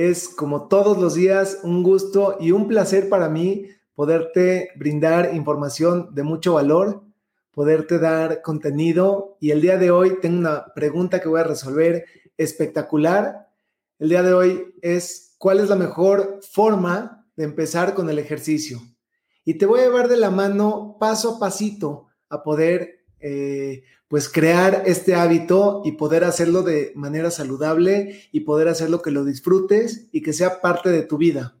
Es como todos los días un gusto y un placer para mí poderte brindar información de mucho valor, poderte dar contenido y el día de hoy tengo una pregunta que voy a resolver espectacular. El día de hoy es cuál es la mejor forma de empezar con el ejercicio. Y te voy a llevar de la mano paso a pasito a poder eh, pues crear este hábito y poder hacerlo de manera saludable y poder hacerlo que lo disfrutes y que sea parte de tu vida.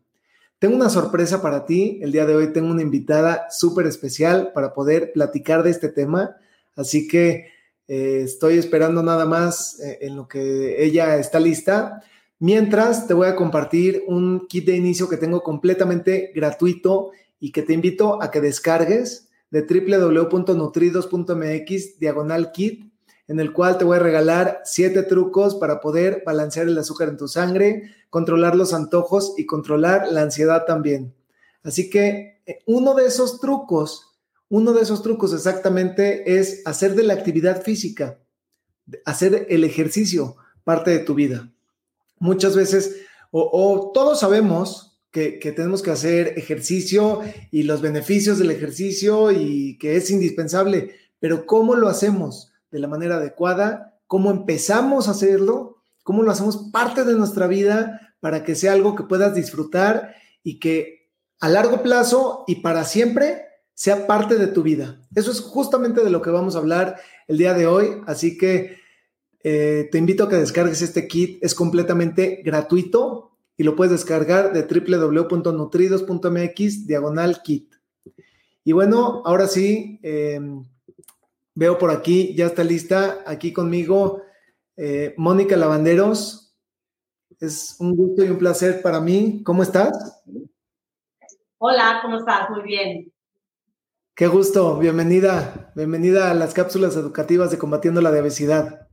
Tengo una sorpresa para ti. El día de hoy tengo una invitada súper especial para poder platicar de este tema. Así que eh, estoy esperando nada más eh, en lo que ella está lista. Mientras te voy a compartir un kit de inicio que tengo completamente gratuito y que te invito a que descargues de www.nutridos.mx diagonal kit, en el cual te voy a regalar siete trucos para poder balancear el azúcar en tu sangre, controlar los antojos y controlar la ansiedad también. Así que eh, uno de esos trucos, uno de esos trucos exactamente es hacer de la actividad física, hacer el ejercicio parte de tu vida. Muchas veces, o, o todos sabemos que, tenemos que hacer ejercicio y los beneficios del ejercicio y que es indispensable, pero ¿cómo lo hacemos de la manera adecuada? ¿Cómo empezamos a hacerlo? ¿Cómo lo hacemos parte de nuestra vida para que sea algo que puedas disfrutar y que a largo plazo y para siempre sea parte de tu vida? Eso es justamente de lo que vamos a hablar el día de hoy, así que eh, te invito a que descargues este kit, es completamente gratuito, y lo puedes descargar de www.nutridos.mx diagonal kit. Y bueno, ahora sí, em, veo por aquí, ya está lista aquí conmigo eh, Mónica Lavanderos. Es un gusto y un placer para mí. ¿Cómo estás? Hola, ¿cómo estás? Muy bien. Qué gusto, bienvenida, bienvenida a las cápsulas educativas de Combatiendo la Obesidad.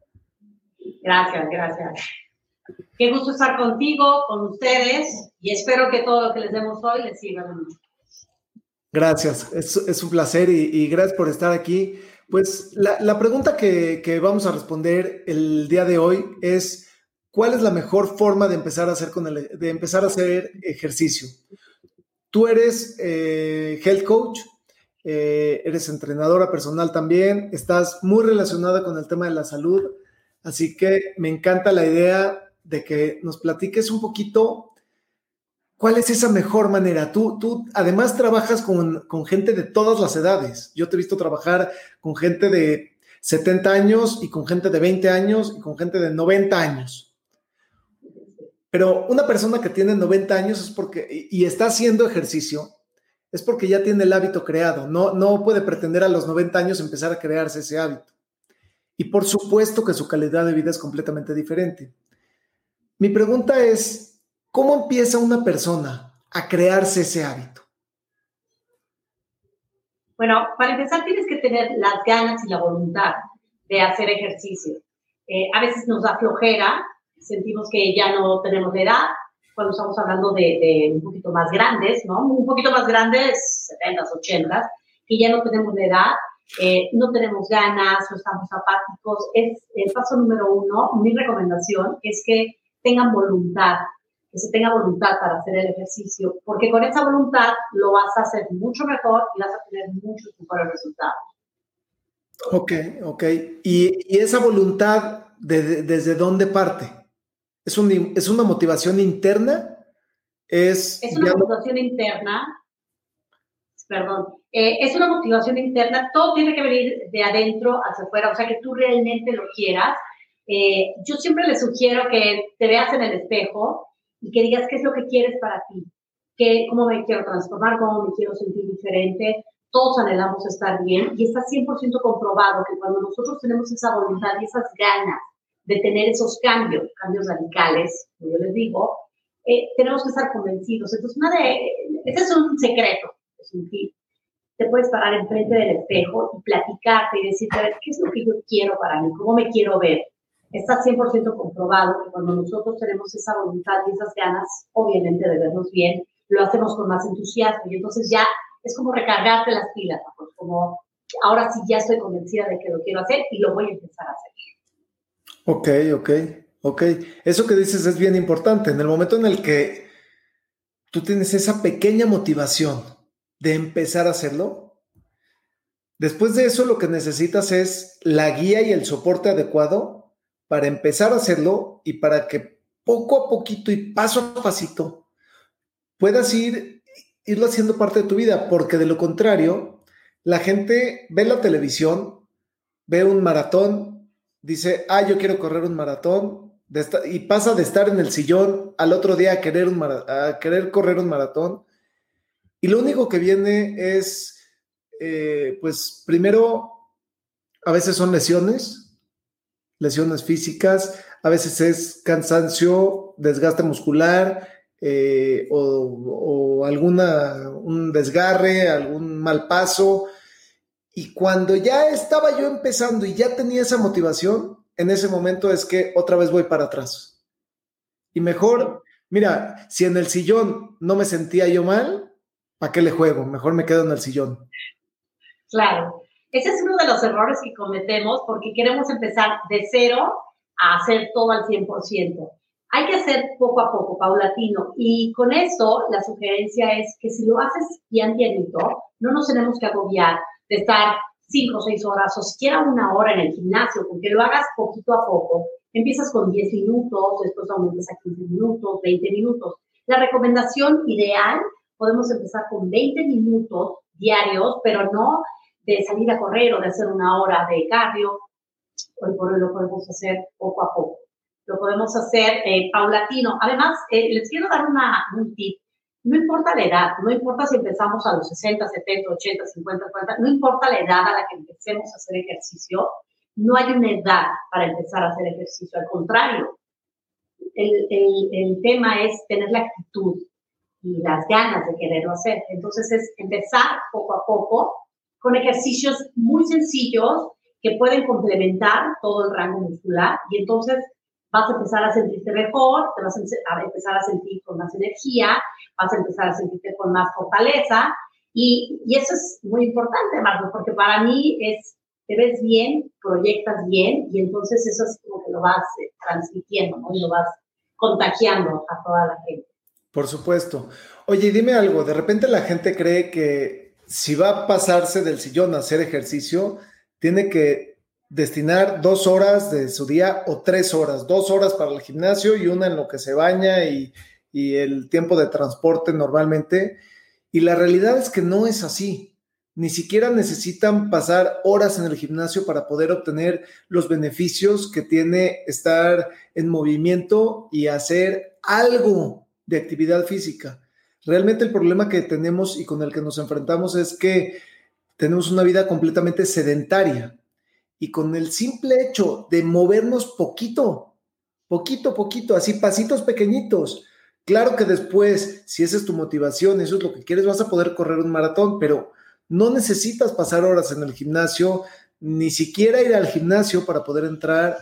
Gracias, gracias. Qué gusto estar contigo, con ustedes, y espero que todo lo que les demos hoy les sirva mucho. Gracias, es, un placer y, gracias por estar aquí. Pues la, pregunta que, vamos a responder el día de hoy es, ¿cuál es la mejor forma de empezar a hacer, con el, de empezar a hacer ejercicio? Tú eres eh, health coach, eh, eres entrenadora personal también, estás muy relacionada con el tema de la salud, así que me encanta la idea de que nos platiques un poquito cuál es esa mejor manera. Tú, tú además trabajas con, gente de todas las edades. Yo te he visto trabajar con gente de 70 años y con gente de 20 años y con gente de 90 años. Pero una persona que tiene 90 años es porque, y está haciendo ejercicio, es porque ya tiene el hábito creado. No, no puede pretender a los 90 años empezar a crearse ese hábito. Y por supuesto que su calidad de vida es completamente diferente. Mi pregunta es, ¿cómo empieza una persona a crearse ese hábito? Bueno, para empezar tienes que tener las ganas y la voluntad de hacer ejercicio. Eh, a veces nos da flojera, sentimos que ya no tenemos la edad, cuando estamos hablando de, un poquito más grandes, ¿no? Un poquito más grandes, 70, 80, que ya no tenemos la edad, eh, no tenemos ganas o estamos apáticos. Es el paso número uno. Mi recomendación es que tengan voluntad, que se tenga voluntad para hacer el ejercicio, porque con esa voluntad lo vas a hacer mucho mejor y vas a tener muchos mejores resultados. Ok, ok. ¿Y, esa voluntad desde dónde parte? ¿Es, un, ¿Es una motivación interna? Es, es una motivación interna, perdón, eh, es una motivación interna, todo tiene que venir de adentro hacia afuera, o sea, que tú realmente lo quieras eh, yo siempre les sugiero que te veas en el espejo y que digas qué es lo que quieres para ti, que, cómo me quiero transformar, cómo me quiero sentir diferente. Todos anhelamos estar bien y está 100% comprobado que cuando nosotros tenemos esa voluntad y esas ganas de tener esos cambios, cambios radicales, como yo les digo, eh, tenemos que estar convencidos. Entonces, una de, ese es un secreto, es un tip. Te puedes parar enfrente del espejo y platicarte y decirte, a ver, ¿qué es lo que yo quiero para mí? ¿Cómo me quiero ver? Está 100% comprobado que cuando nosotros tenemos esa voluntad y esas ganas, obviamente, de vernos bien, lo hacemos con más entusiasmo y entonces ya es como recargarte las pilas, como ahora sí ya estoy convencida de que lo quiero hacer y lo voy a empezar a hacer. Ok, ok, ok. Eso que dices es bien importante. En el momento en el que tú tienes esa pequeña motivación de empezar a hacerlo, después de eso lo que necesitas es la guía y el soporte adecuado para empezar a hacerlo y para que poco a poquito y paso a pasito puedas ir irlo haciendo parte de tu vida, porque de lo contrario, la gente ve la televisión, ve un maratón, dice, ah, yo quiero correr un maratón, y pasa de estar en el sillón al otro día a querer, un a querer correr un maratón. Y lo único que viene es, eh, pues primero, a veces son lesiones, lesiones físicas, a veces es cansancio, desgaste muscular, eh, o, alguna, un desgarre, algún mal paso. Y cuando ya estaba yo empezando y ya tenía esa motivación, en ese momento es que otra vez voy para atrás. Y mejor, mira, si en el sillón no me sentía yo mal, ¿para qué le juego? Mejor me quedo en el sillón. Claro, ese es uno de los errores que cometemos porque queremos empezar de cero a hacer todo al 100% hay que hacer poco a poco, paulatino. Y con eso, la sugerencia es que si lo haces bien pianito, no nos tenemos que agobiar de estar cinco o seis horas o siquiera una hora en el gimnasio, porque lo hagas poquito a poco. Empiezas con 10 minutos, después aumentas a 15 minutos, 20 minutos. La recomendación ideal, podemos empezar con 20 minutos diarios, pero no de salir a correr o de hacer una hora de cardio. Hoy por hoy lo podemos hacer poco a poco lo podemos hacer eh, paulatino. Además, eh, les quiero dar una, un tip. No importa la edad, no importa si empezamos a los 60, 70, 80, 50, 40, no importa la edad a la que empecemos a hacer ejercicio, no hay una edad para empezar a hacer ejercicio, al contrario. El, el, el tema es tener la actitud y las ganas de quererlo hacer. Entonces es empezar poco a poco con ejercicios muy sencillos que pueden complementar todo el rango muscular y entonces vas a empezar a sentirte mejor, te vas a empezar a sentir con más energía, vas a empezar a sentirte con más fortaleza. Y, y eso es muy importante, Marco, porque para mí es, te ves bien, proyectas bien, y entonces eso es como que lo vas eh, transmitiendo, ¿no? Y lo vas contagiando a toda la gente. Por supuesto. Oye, dime algo, de repente la gente cree que si va a pasarse del sillón a hacer ejercicio, tiene que destinar dos horas de su día o tres horas, dos horas para el gimnasio y una en lo que se baña y, el tiempo de transporte normalmente. Y la realidad es que no es así. Ni siquiera necesitan pasar horas en el gimnasio para poder obtener los beneficios que tiene estar en movimiento y hacer algo de actividad física. Realmente el problema que tenemos y con el que nos enfrentamos es que tenemos una vida completamente sedentaria y con el simple hecho de movernos poquito, poquito, poquito, así pasitos pequeñitos. Claro que después, si esa es tu motivación, eso es lo que quieres, vas a poder correr un maratón, pero no necesitas pasar horas en el gimnasio, ni siquiera ir al gimnasio para poder entrar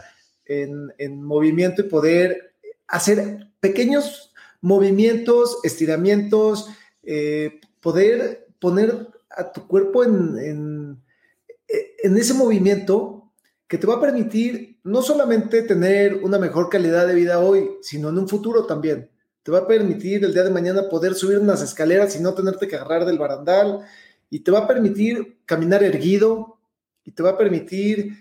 en, movimiento y poder hacer pequeños movimientos, estiramientos, eh, poder poner a tu cuerpo en en ese movimiento que te va a permitir no solamente tener una mejor calidad de vida hoy, sino en un futuro también. Te va a permitir el día de mañana poder subir unas escaleras y no tenerte que agarrar del barandal. Y te va a permitir caminar erguido. Y te va a permitir,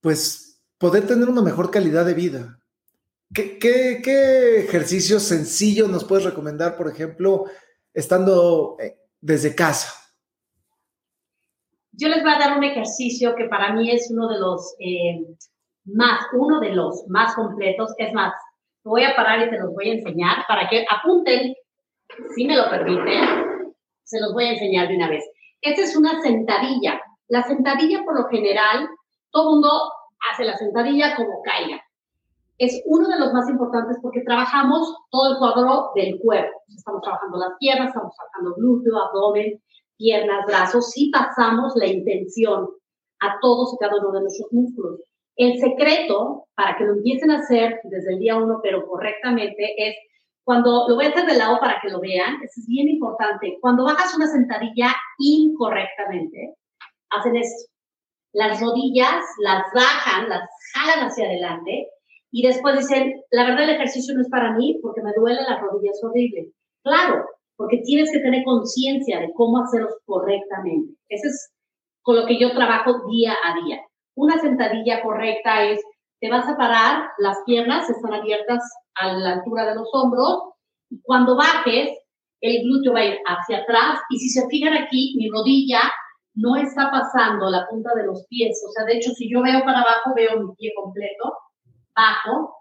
pues, poder tener una mejor calidad de vida. ¿Qué, qué, qué ejercicio sencillo nos puedes recomendar, por ejemplo, estando eh, desde casa? Yo les voy a dar un ejercicio que para mí es uno de los eh, más, uno de los más completos. Es más, voy a parar y te los voy a enseñar para que apunten, si me lo permiten, se los voy a enseñar de una vez. Esta es una sentadilla. La sentadilla, por lo general, todo mundo hace la sentadilla como caiga. Es uno de los más importantes porque trabajamos todo el cuadro del cuerpo. Estamos trabajando las piernas, estamos trabajando glúteo, abdomen, piernas, brazos, y pasamos la intención a todos y cada uno de nuestros músculos. El secreto para que lo empiecen a hacer desde el día uno, pero correctamente, es cuando lo voy a hacer de lado para que lo vean, es bien importante. Cuando bajas una sentadilla incorrectamente, hacen esto. Las rodillas las bajan, las jalan hacia adelante y después dicen, la verdad el ejercicio no es para mí porque me duele las rodillas horrible. Claro, porque tienes que tener conciencia de cómo hacerlos correctamente. Eso es con lo que yo trabajo día a día. Una sentadilla correcta es, te vas a parar, las piernas están abiertas a la altura de los hombros, y cuando bajes, el glúteo va a ir hacia atrás, y si se fijan aquí, mi rodilla no está pasando la punta de los pies, o sea, de hecho, si yo veo para abajo, veo mi pie completo, bajo,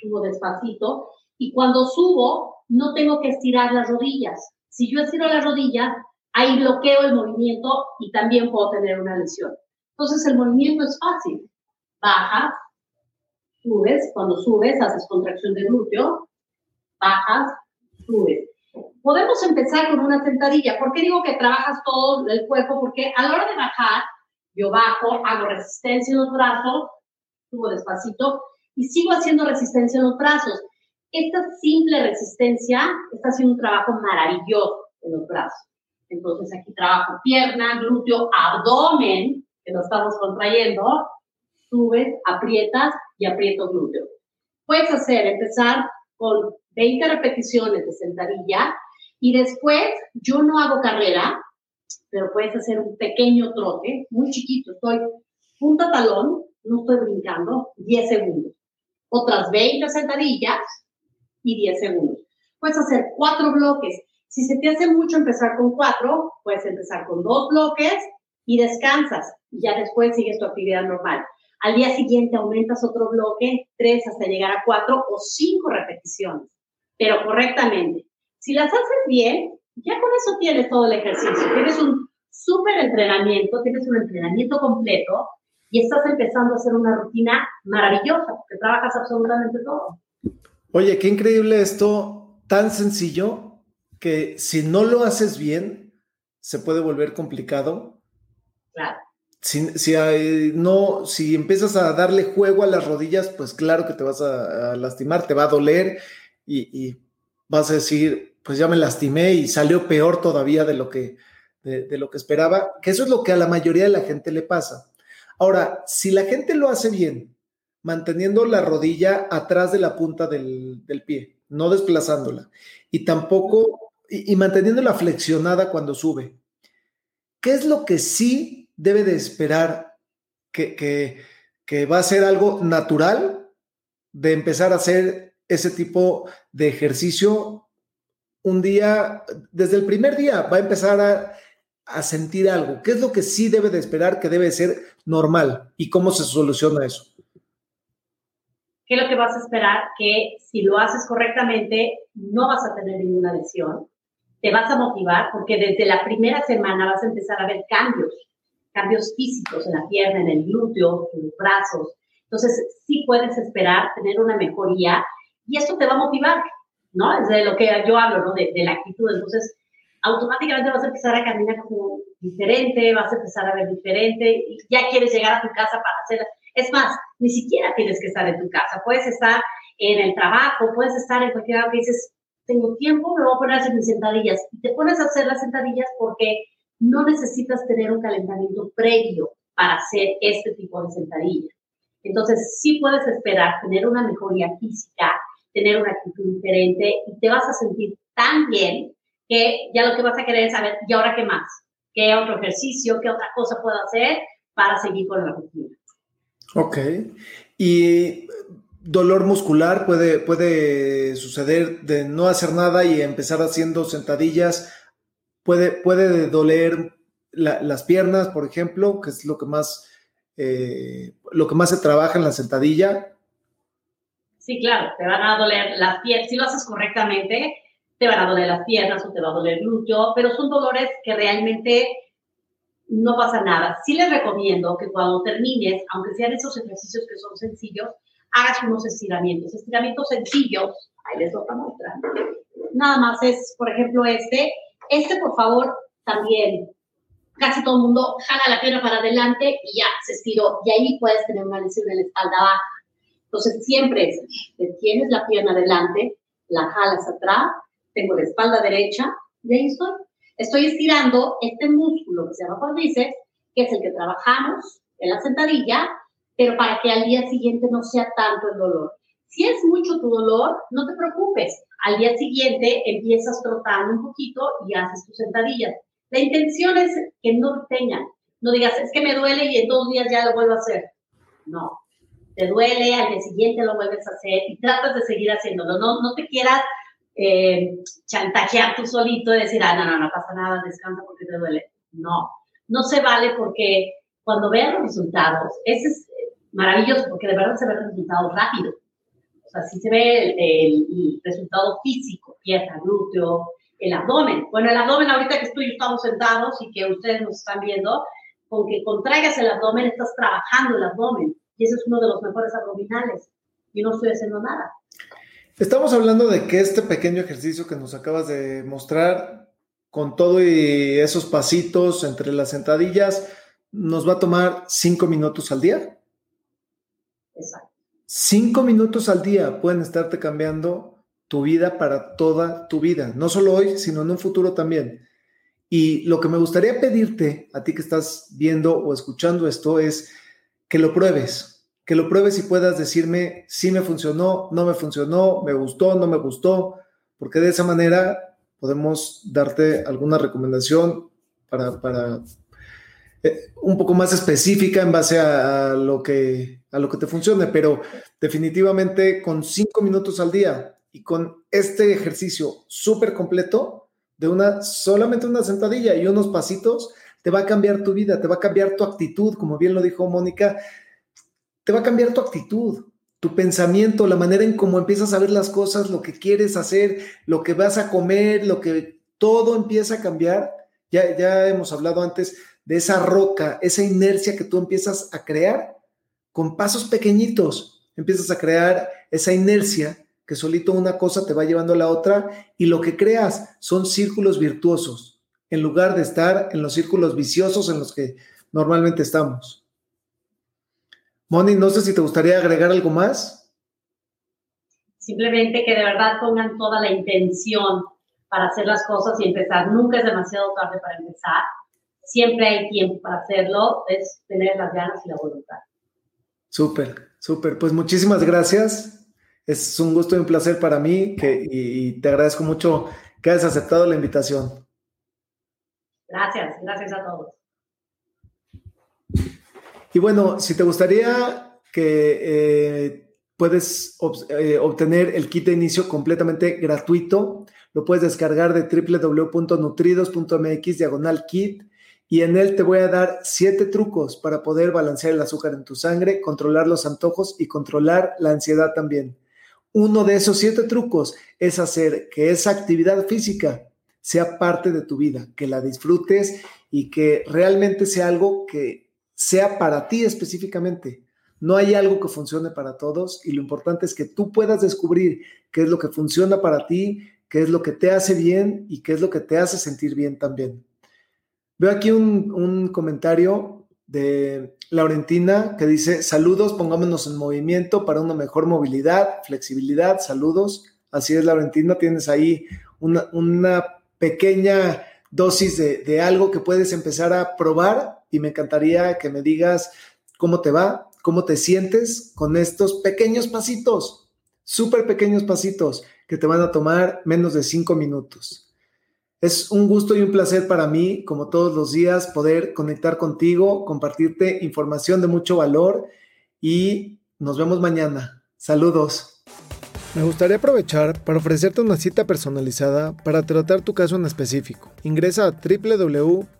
subo despacito, y cuando subo, no tengo que estirar las rodillas. Si yo estiro las rodillas, ahí bloqueo el movimiento y también puedo tener una lesión. Entonces el movimiento es fácil. Bajas, subes, cuando subes haces contracción de glúteo, bajas, subes. Podemos empezar con una sentadilla. ¿Por qué digo que trabajas todo el cuerpo? Porque a la hora de bajar, yo bajo, hago resistencia en los brazos, subo despacito y sigo haciendo resistencia en los brazos. Esta simple resistencia está haciendo un trabajo maravilloso en los brazos. Entonces aquí trabajo pierna, glúteo, abdomen, que lo estamos contrayendo, subes, aprietas y aprieto glúteo. Puedes hacer, empezar con 20 repeticiones de sentadilla y después yo no hago carrera, pero puedes hacer un pequeño trote, muy chiquito, estoy punta talón, no estoy brincando, 10 segundos. Otras 20 sentadillas y 10 segundos. Puedes hacer cuatro bloques. Si se te hace mucho empezar con cuatro, puedes empezar con dos bloques y descansas. Y ya después sigues tu actividad normal. Al día siguiente aumentas otro bloque, tres hasta llegar a cuatro o cinco repeticiones, pero correctamente. Si las haces bien, ya con eso tienes todo el ejercicio. Tienes un súper entrenamiento, tienes un entrenamiento completo y estás empezando a hacer una rutina maravillosa porque trabajas absolutamente todo. Oye, qué increíble esto, tan sencillo que si no lo haces bien, se puede volver complicado. Claro. Si, si, no, si empiezas a darle juego a las rodillas, pues claro que te vas a, lastimar, te va a doler y, vas a decir, pues ya me lastimé y salió peor todavía de lo que, de, lo que esperaba, que eso es lo que a la mayoría de la gente le pasa. Ahora, si la gente lo hace bien, manteniendo la rodilla atrás de la punta del, del pie, no desplazándola, y tampoco, y, y manteniéndola flexionada cuando sube, ¿qué es lo que sí debe de esperar que, va a ser algo natural de empezar a hacer ese tipo de ejercicio un día, desde el primer día va a empezar a, a, sentir algo. ¿Qué es lo que sí debe de esperar que debe ser normal y cómo se soluciona eso? ¿Qué es lo que vas a esperar? Que si lo haces correctamente, no vas a tener ninguna lesión. Te vas a motivar porque desde la primera semana vas a empezar a ver cambios cambios físicos en la pierna, en el glúteo, en los brazos. Entonces, sí puedes esperar tener una mejoría y esto te va a motivar, ¿no? Es de lo que yo hablo, ¿no? De, la actitud. Entonces, automáticamente vas a empezar a caminar como diferente, vas a empezar a ver diferente y ya quieres llegar a tu casa para hacer. Es más, ni siquiera tienes que estar en tu casa. Puedes estar en el trabajo, puedes estar en cualquier lado que dices, tengo tiempo, me voy a poner a hacer mis sentadillas. Y te pones a hacer las sentadillas porque no necesitas tener un calentamiento previo para hacer este tipo de sentadilla. Entonces, sí puedes esperar tener una mejoría física, tener una actitud diferente y te vas a sentir tan bien que ya lo que vas a querer es saber, ¿y ahora qué más? ¿Qué otro ejercicio, qué otra cosa puedo hacer para seguir con la rutina? Ok. Y dolor muscular puede, puede suceder de no hacer nada y empezar haciendo sentadillas Puede, doler las piernas, por ejemplo, que es lo que más, eh, lo que más se trabaja en la sentadilla. Sí, claro, te van a doler las piernas. Si lo haces correctamente, te van a doler las piernas o te va a doler el glúteo, pero son dolores que realmente no pasa nada. Sí les recomiendo que cuando termines, aunque sean esos ejercicios que son sencillos, hagas unos estiramientos, estiramientos sencillos. Ahí les toca mostrar. Nada más es, por ejemplo, este. Este, por favor, también casi todo el mundo jala la pierna para adelante y ya se estiró. Y ahí puedes tener una lesión en la espalda baja. Entonces, siempre es, te tienes la pierna adelante, la jalas atrás, tengo la espalda derecha y ahí estoy. Estoy estirando este músculo que se llama cuádriceps, que es el que trabajamos en la sentadilla, pero para que al día siguiente no sea tanto el dolor. Si es mucho tu dolor, no te preocupes. Al día siguiente empiezas trotando un poquito y haces tus sentadillas. La intención es que no tengan, no digas, es que me duele y en dos días ya lo vuelvo a hacer. No, te duele, al día siguiente lo vuelves a hacer y tratas de seguir haciéndolo. No, no te quieras eh, chantajear tú solito y decir, ah, no, no, no pasa nada, descansa porque te duele. No, no se vale porque cuando vean los resultados, ese es maravilloso porque de verdad se ve el resultado rápido. O sea, sí se ve el, resultado físico, pierna, glúteo, el abdomen. Bueno, el abdomen ahorita que estoy y estamos sentados y que ustedes nos están viendo, con que contraigas el abdomen, estás trabajando el abdomen. Y ese es uno de los mejores abdominales. Y no estoy haciendo nada. Estamos hablando de que este pequeño ejercicio que nos acabas de mostrar, con todo y esos pasitos entre las sentadillas, nos va a tomar cinco minutos al día. Exacto. Cinco minutos al día pueden estarte cambiando tu vida para toda tu vida, no solo hoy, sino en un futuro también. Y lo que me gustaría pedirte a ti que estás viendo o escuchando esto es que lo pruebes, que lo pruebes y puedas decirme si me funcionó, no me funcionó, me gustó, no me gustó, porque de esa manera podemos darte alguna recomendación para, para eh, un poco más específica en base a, lo que, a lo que te funcione, pero definitivamente con cinco minutos al día y con este ejercicio súper completo de una solamente una sentadilla y unos pasitos, te va a cambiar tu vida, te va a cambiar tu actitud, como bien lo dijo Mónica, te va a cambiar tu actitud, tu pensamiento, la manera en cómo empiezas a ver las cosas, lo que quieres hacer, lo que vas a comer, lo que todo empieza a cambiar. Ya, ya hemos hablado antes de esa roca, esa inercia que tú empiezas a crear con pasos pequeñitos. Empiezas a crear esa inercia que solito una cosa te va llevando a la otra y lo que creas son círculos virtuosos en lugar de estar en los círculos viciosos en los que normalmente estamos. Moni, no sé si te gustaría agregar algo más. Simplemente que de verdad pongan toda la intención para hacer las cosas y empezar. Nunca es demasiado tarde para empezar. Siempre hay tiempo para hacerlo. Es tener las ganas y la voluntad. Súper, súper. Pues muchísimas gracias. Es un gusto y un placer para mí que, y te agradezco mucho que hayas aceptado la invitación. Gracias, gracias a todos. Y bueno, si te gustaría que eh, puedes eh, obtener el kit de inicio completamente gratuito, lo puedes descargar de www.nutridos.mx diagonal kit y en él te voy a dar siete trucos para poder balancear el azúcar en tu sangre, controlar los antojos y controlar la ansiedad también. Uno de esos siete trucos es hacer que esa actividad física sea parte de tu vida, que la disfrutes y que realmente sea algo que sea para ti específicamente. No hay algo que funcione para todos y lo importante es que tú puedas descubrir qué es lo que funciona para ti, qué es lo que te hace bien y qué es lo que te hace sentir bien también. Veo aquí un, comentario de Laurentina que dice, saludos, pongámonos en movimiento para una mejor movilidad, flexibilidad, saludos. Así es, Laurentina, tienes ahí una, pequeña dosis de, de algo que puedes empezar a probar y me encantaría que me digas cómo te va, cómo te sientes con estos pequeños pasitos, súper pequeños pasitos que te van a tomar menos de cinco minutos. Es un gusto y un placer para mí, como todos los días, poder conectar contigo, compartirte información de mucho valor y nos vemos mañana. Saludos. Me gustaría aprovechar para ofrecerte una cita personalizada para tratar tu caso en específico. Ingresa a www